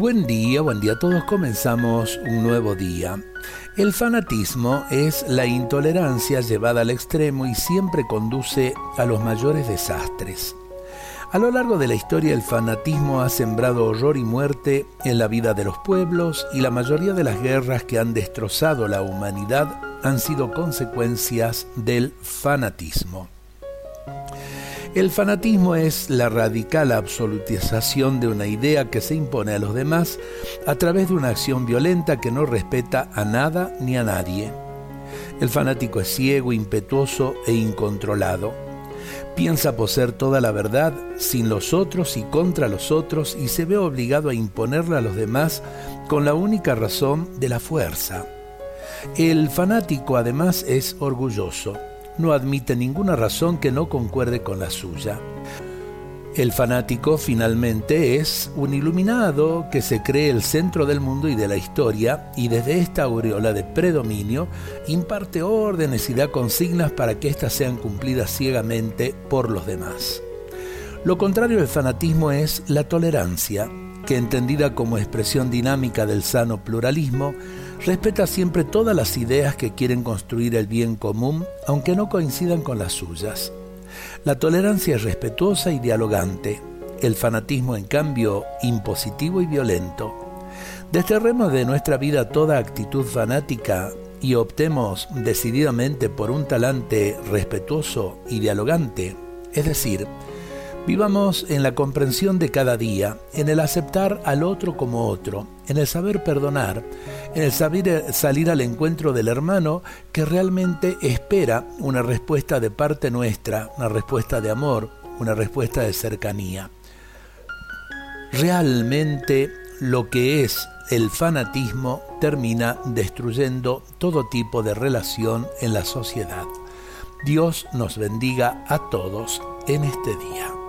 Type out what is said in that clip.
Buen día, buen día todos. Comenzamos un nuevo día. El fanatismo es la intolerancia llevada al extremo y siempre conduce a los mayores desastres. A lo largo de la historia el fanatismo ha sembrado horror y muerte en la vida de los pueblos y la mayoría de las guerras que han destrozado la humanidad han sido consecuencias del fanatismo. El fanatismo es la radical absolutización de una idea que se impone a los demás a través de una acción violenta que no respeta a nada ni a nadie. El fanático es ciego, impetuoso e incontrolado. Piensa poseer toda la verdad sin los otros y contra los otros y se ve obligado a imponerla a los demás con la única razón de la fuerza. El fanático además es orgulloso no admite ninguna razón que no concuerde con la suya. El fanático finalmente es un iluminado que se cree el centro del mundo y de la historia y desde esta aureola de predominio imparte órdenes y da consignas para que éstas sean cumplidas ciegamente por los demás. Lo contrario del fanatismo es la tolerancia, que entendida como expresión dinámica del sano pluralismo, respeta siempre todas las ideas que quieren construir el bien común, aunque no coincidan con las suyas. La tolerancia es respetuosa y dialogante, el fanatismo en cambio impositivo y violento. Desterremos de nuestra vida toda actitud fanática y optemos decididamente por un talante respetuoso y dialogante, es decir, Vivamos en la comprensión de cada día, en el aceptar al otro como otro, en el saber perdonar, en el saber salir al encuentro del hermano que realmente espera una respuesta de parte nuestra, una respuesta de amor, una respuesta de cercanía. Realmente lo que es el fanatismo termina destruyendo todo tipo de relación en la sociedad. Dios nos bendiga a todos en este día.